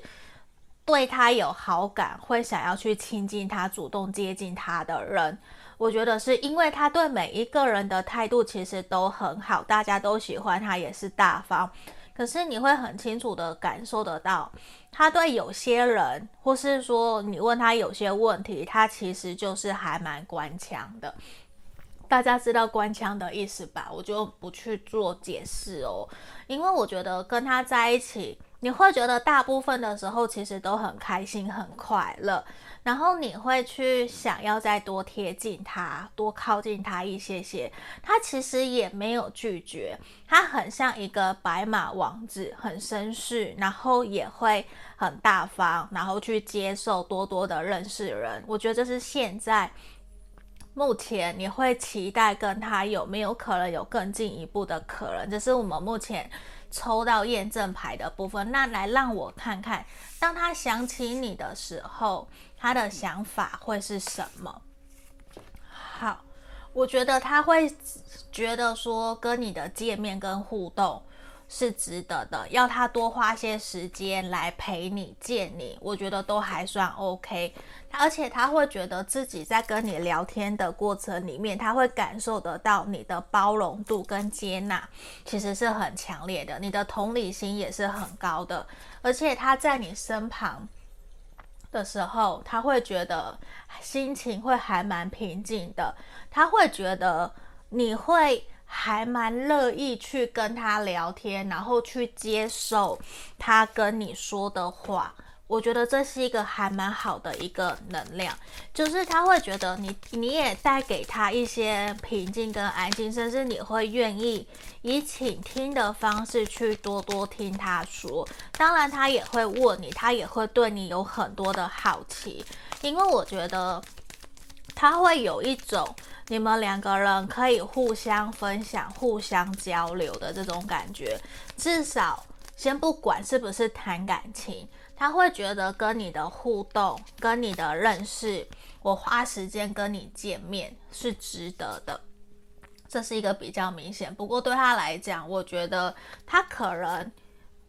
S1: 对他有好感，会想要去亲近他、主动接近他的人。我觉得是因为他对每一个人的态度其实都很好，大家都喜欢他，也是大方。可是你会很清楚的感受得到，他对有些人，或是说你问他有些问题，他其实就是还蛮官腔的。大家知道官腔的意思吧？我就不去做解释哦，因为我觉得跟他在一起，你会觉得大部分的时候其实都很开心、很快乐，然后你会去想要再多贴近他、多靠近他一些些。他其实也没有拒绝，他很像一个白马王子，很绅士，然后也会很大方，然后去接受多多的认识人。我觉得这是现在。目前你会期待跟他有没有可能有更进一步的可能？这是我们目前抽到验证牌的部分。那来让我看看，当他想起你的时候，他的想法会是什么？好，我觉得他会觉得说跟你的见面跟互动。是值得的，要他多花些时间来陪你见你，我觉得都还算 OK。而且他会觉得自己在跟你聊天的过程里面，他会感受得到你的包容度跟接纳，其实是很强烈的。你的同理心也是很高的，而且他在你身旁的时候，他会觉得心情会还蛮平静的，他会觉得你会。还蛮乐意去跟他聊天，然后去接受他跟你说的话。我觉得这是一个还蛮好的一个能量，就是他会觉得你你也带给他一些平静跟安静，甚至你会愿意以倾听的方式去多多听他说。当然，他也会问你，他也会对你有很多的好奇，因为我觉得他会有一种。你们两个人可以互相分享、互相交流的这种感觉，至少先不管是不是谈感情，他会觉得跟你的互动、跟你的认识，我花时间跟你见面是值得的。这是一个比较明显。不过对他来讲，我觉得他可能。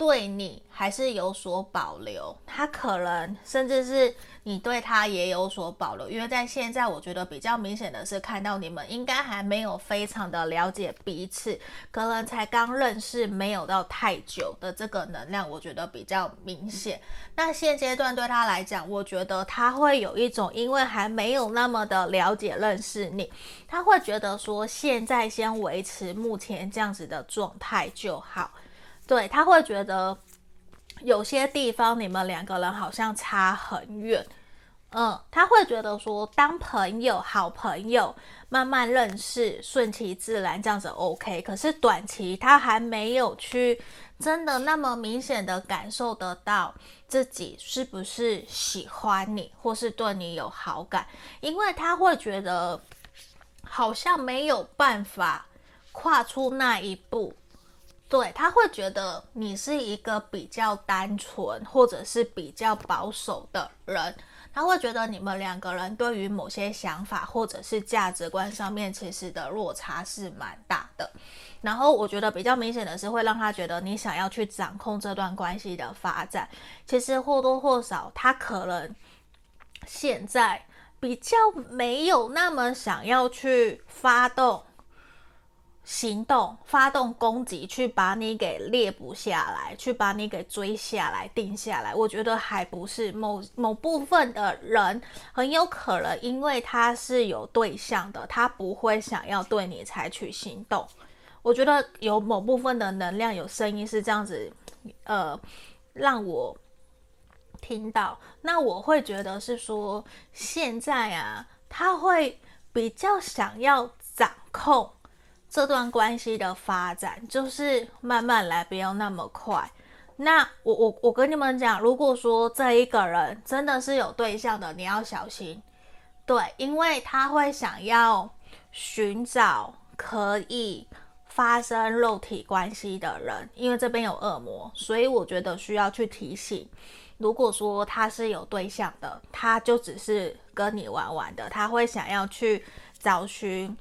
S1: 对你还是有所保留，他可能甚至是你对他也有所保留，因为在现在我觉得比较明显的是看到你们应该还没有非常的了解彼此，可能才刚认识没有到太久的这个能量，我觉得比较明显。那现阶段对他来讲，我觉得他会有一种因为还没有那么的了解认识你，他会觉得说现在先维持目前这样子的状态就好。对，他会觉得有些地方你们两个人好像差很远，嗯，他会觉得说当朋友、好朋友，慢慢认识，顺其自然这样子 OK。可是短期他还没有去真的那么明显的感受得到自己是不是喜欢你，或是对你有好感，因为他会觉得好像没有办法跨出那一步。对，他会觉得你是一个比较单纯，或者是比较保守的人。他会觉得你们两个人对于某些想法或者是价值观上面，其实的落差是蛮大的。然后我觉得比较明显的是，会让他觉得你想要去掌控这段关系的发展。其实或多或少，他可能现在比较没有那么想要去发动。行动，发动攻击，去把你给猎捕下来，去把你给追下来，定下来。我觉得还不是某某部分的人，很有可能因为他是有对象的，他不会想要对你采取行动。我觉得有某部分的能量，有声音是这样子，呃，让我听到。那我会觉得是说，现在啊，他会比较想要掌控。这段关系的发展就是慢慢来，不要那么快。那我我我跟你们讲，如果说这一个人真的是有对象的，你要小心。对，因为他会想要寻找可以发生肉体关系的人，因为这边有恶魔，所以我觉得需要去提醒。如果说他是有对象的，他就只是跟你玩玩的，他会想要去找寻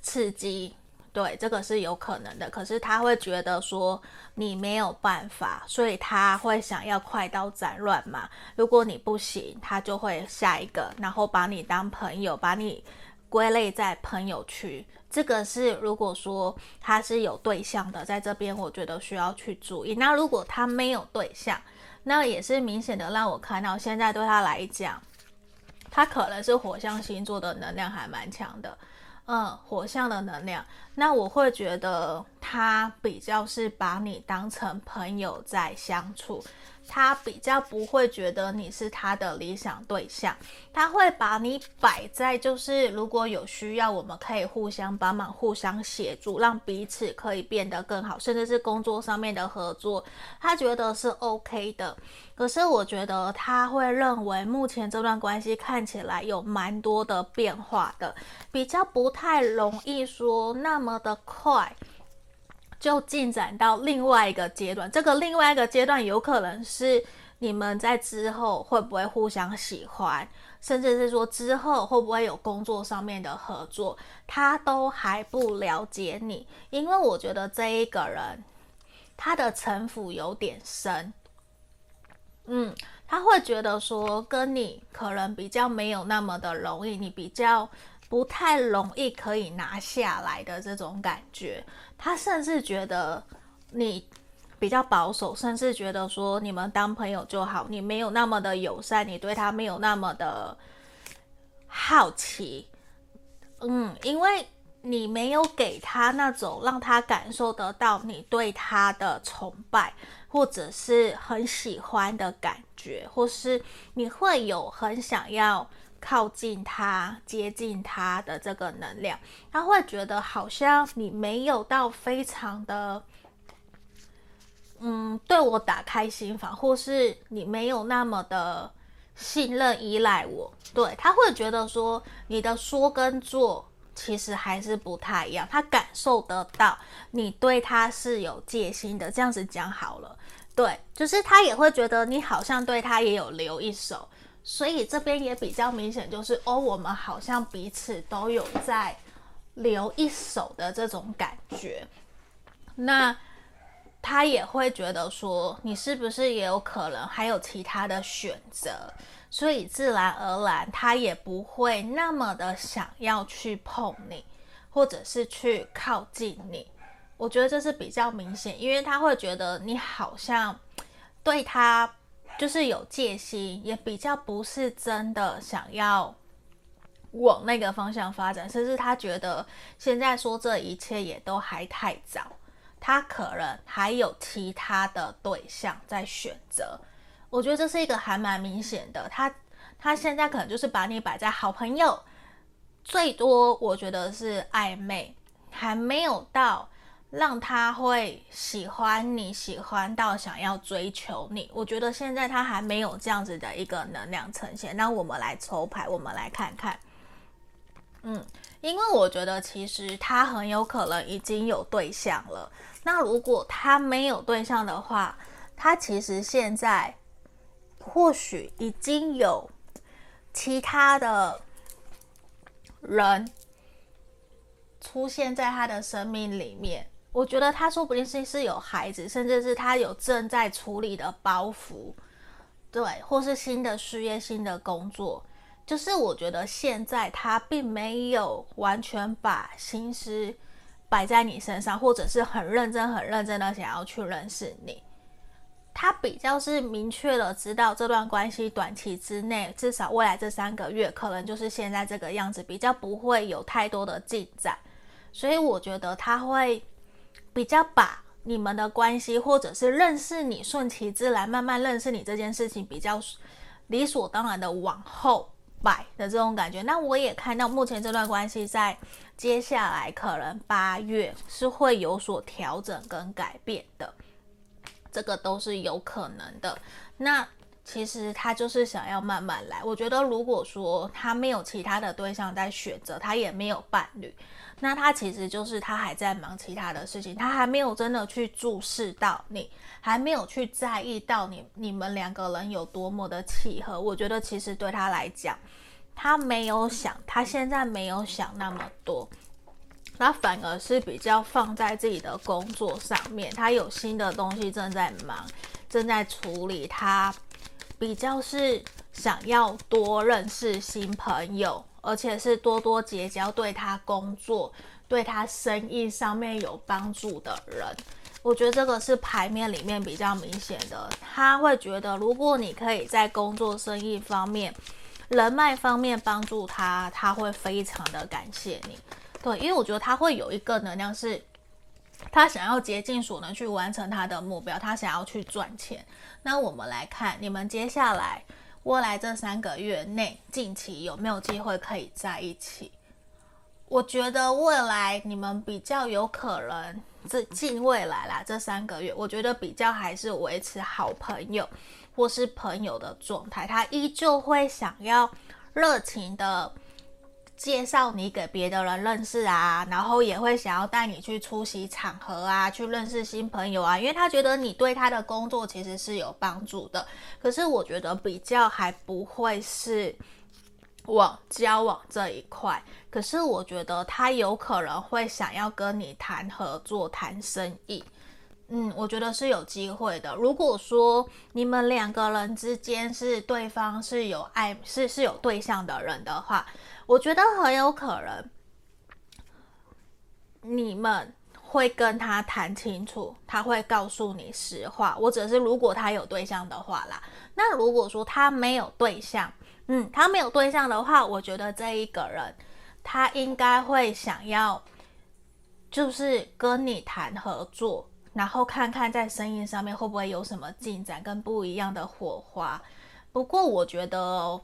S1: 刺激。对，这个是有可能的，可是他会觉得说你没有办法，所以他会想要快刀斩乱麻。如果你不行，他就会下一个，然后把你当朋友，把你归类在朋友区。这个是如果说他是有对象的，在这边我觉得需要去注意。那如果他没有对象，那也是明显的让我看到，现在对他来讲，他可能是火象星座的能量还蛮强的。嗯，火象的能量，那我会觉得他比较是把你当成朋友在相处。他比较不会觉得你是他的理想对象，他会把你摆在就是如果有需要，我们可以互相帮忙、互相协助，让彼此可以变得更好，甚至是工作上面的合作，他觉得是 OK 的。可是我觉得他会认为目前这段关系看起来有蛮多的变化的，比较不太容易说那么的快。就进展到另外一个阶段，这个另外一个阶段有可能是你们在之后会不会互相喜欢，甚至是说之后会不会有工作上面的合作，他都还不了解你，因为我觉得这一个人他的城府有点深，嗯，他会觉得说跟你可能比较没有那么的容易，你比较。不太容易可以拿下来的这种感觉，他甚至觉得你比较保守，甚至觉得说你们当朋友就好，你没有那么的友善，你对他没有那么的好奇，嗯，因为你没有给他那种让他感受得到你对他的崇拜，或者是很喜欢的感觉，或是你会有很想要。靠近他、接近他的这个能量，他会觉得好像你没有到非常的，嗯，对我打开心房，或是你没有那么的信任、依赖我。对，他会觉得说你的说跟做其实还是不太一样，他感受得到你对他是有戒心的。这样子讲好了，对，就是他也会觉得你好像对他也有留一手。所以这边也比较明显，就是哦，我们好像彼此都有在留一手的这种感觉。那他也会觉得说，你是不是也有可能还有其他的选择？所以自然而然，他也不会那么的想要去碰你，或者是去靠近你。我觉得这是比较明显，因为他会觉得你好像对他。就是有戒心，也比较不是真的想要往那个方向发展，甚至他觉得现在说这一切也都还太早，他可能还有其他的对象在选择。我觉得这是一个还蛮明显的，他他现在可能就是把你摆在好朋友，最多我觉得是暧昧，还没有到让他会喜欢你，喜欢到想要追求你。我觉得现在他还没有这样子的一个能量呈现。那我们来抽牌，我们来看看。嗯，因为我觉得其实他很有可能已经有对象了。那如果他没有对象的话，他其实现在或许已经有其他的人出现在他的生命里面。我觉得他说不定是是有孩子，甚至是他有正在处理的包袱，对，或是新的事业、新的工作。就是我觉得现在他并没有完全把心思摆在你身上，或者是很认真、很认真的想要去认识你。他比较是明确的知道这段关系短期之内，至少未来这三个月，可能就是现在这个样子，比较不会有太多的进展。所以我觉得他会比较把你们的关系，或者是认识你，顺其自然，慢慢认识你这件事情，比较理所当然的往后。摆的这种感觉，那我也看到目前这段关系在接下来可能八月是会有所调整跟改变的，这个都是有可能的。那其实他就是想要慢慢来。我觉得如果说他没有其他的对象在选择，他也没有伴侣，那他其实就是他还在忙其他的事情，他还没有真的去注视到你，还没有去在意到你，你们两个人有多么的契合。我觉得其实对他来讲，他没有想，他现在没有想那么多，他反而是比较放在自己的工作上面。他有新的东西正在忙，正在处理。他比较是想要多认识新朋友，而且是多多结交对他工作、对他生意上面有帮助的人。我觉得这个是牌面里面比较明显的。他会觉得，如果你可以在工作、生意方面，人脉方面帮助他，他会非常的感谢你。对，因为我觉得他会有一个能量是，他想要竭尽所能去完成他的目标，他想要去赚钱。那我们来看，你们接下来未来这三个月内，近期有没有机会可以在一起？我觉得未来你们比较有可能，这近未来啦，这三个月，我觉得比较还是维持好朋友。或是朋友的状态，他依旧会想要热情的介绍你给别的人认识啊，然后也会想要带你去出席场合啊，去认识新朋友啊，因为他觉得你对他的工作其实是有帮助的。可是我觉得比较还不会是往交往这一块，可是我觉得他有可能会想要跟你谈合作、谈生意。嗯，我觉得是有机会的。如果说你们两个人之间是对方是有爱，是是有对象的人的话，我觉得很有可能你们会跟他谈清楚，他会告诉你实话。或者是如果他有对象的话啦，那如果说他没有对象，嗯，他没有对象的话，我觉得这一个人他应该会想要，就是跟你谈合作。然后看看在生意上面会不会有什么进展跟不一样的火花。不过我觉得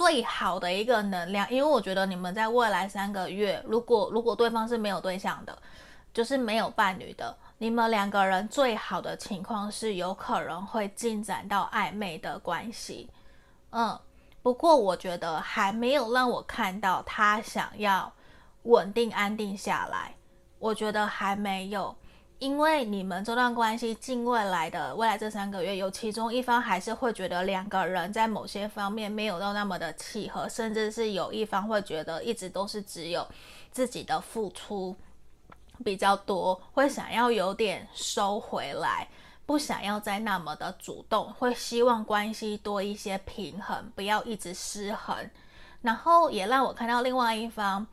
S1: 最好的一个能量，因为我觉得你们在未来三个月，如果如果对方是没有对象的，就是没有伴侣的，你们两个人最好的情况是有可能会进展到暧昧的关系。嗯，不过我觉得还没有让我看到他想要稳定安定下来，我觉得还没有。因为你们这段关系近未来的未来这三个月，有其中一方还是会觉得两个人在某些方面没有到那么的契合，甚至是有一方会觉得一直都是只有自己的付出比较多，会想要有点收回来，不想要再那么的主动，会希望关系多一些平衡，不要一直失衡。然后也让我看到另外一方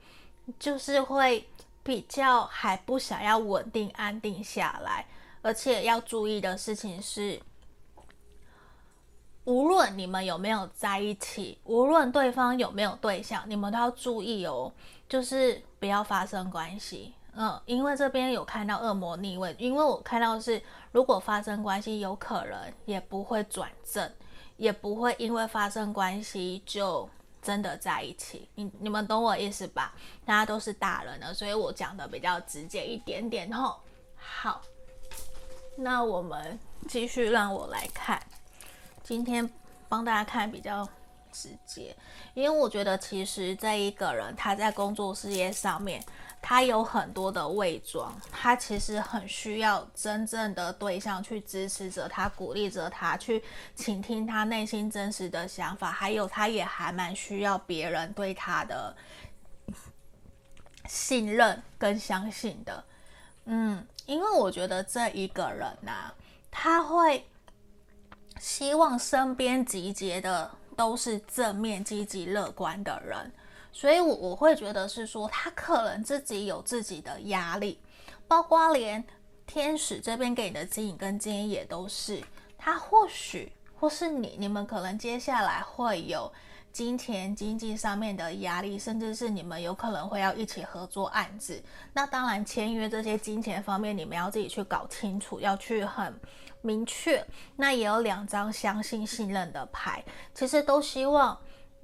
S1: 就是会。比较还不想要稳定安定下来，而且要注意的事情是，无论你们有没有在一起，无论对方有没有对象，你们都要注意哦，就是不要发生关系。嗯，因为这边有看到恶魔逆位，因为我看到是如果发生关系，有可能也不会转正，也不会因为发生关系就真的在一起。你你们懂我意思吧？大家都是大人了，所以我讲的比较直接一点点吼。好，那我们继续让我来看，今天帮大家看比较直接，因为我觉得其实这一个人他在工作事业上面。他有很多的伪装，他其实很需要真正的对象去支持着他，鼓励着他，去倾听他内心真实的想法，还有他也还蛮需要别人对他的信任跟相信的。嗯，因为我觉得这一个人呐、他会希望身边集结的都是正面、积极、乐观的人。所以，我我会觉得是说，他可能自己有自己的压力，包括连天使这边给你的指引跟建议也都是，他或许或是你，你们可能接下来会有金钱、经济上面的压力，甚至是你们有可能会要一起合作案子。那当然，签约这些金钱方面，你们要自己去搞清楚，要去很明确。那也有两张相信、信任的牌，其实都希望。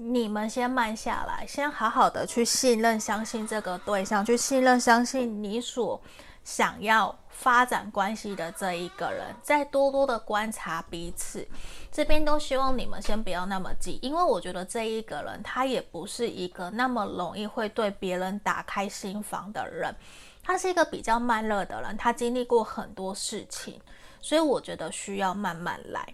S1: 你们先慢下来，先好好的去信任、相信这个对象，去信任、相信你所想要发展关系的这一个人，再多多的观察彼此。这边都希望你们先不要那么急，因为我觉得这一个人他也不是一个那么容易会对别人打开心房的人，他是一个比较慢热的人，他经历过很多事情，所以我觉得需要慢慢来。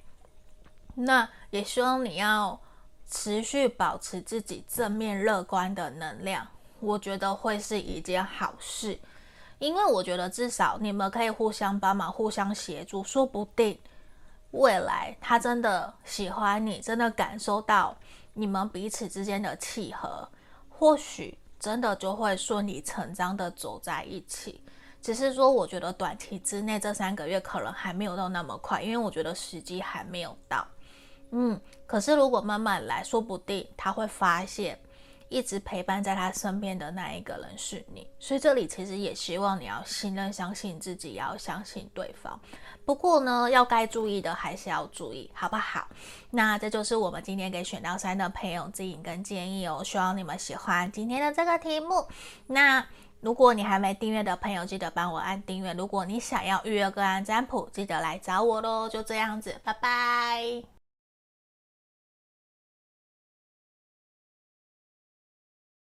S1: 那也希望你要。持续保持自己正面乐观的能量，我觉得会是一件好事，因为我觉得至少你们可以互相帮忙、互相协助，说不定未来他真的喜欢你，真的感受到你们彼此之间的契合，或许真的就会顺理成章的走在一起。只是说，我觉得短期之内这三个月可能还没有到那么快，因为我觉得时机还没有到。嗯，可是如果慢慢来，说不定他会发现，一直陪伴在他身边的那一个人是你。所以这里其实也希望你要信任、相信自己，要相信对方。不过呢，要该注意的还是要注意，好不好？那这就是我们今天给选到三的朋友指引跟建议哦。希望你们喜欢今天的这个题目。那如果你还没订阅的朋友，记得帮我按订阅。如果你想要预约个案占卜，记得来找我喽。就这样子，拜拜。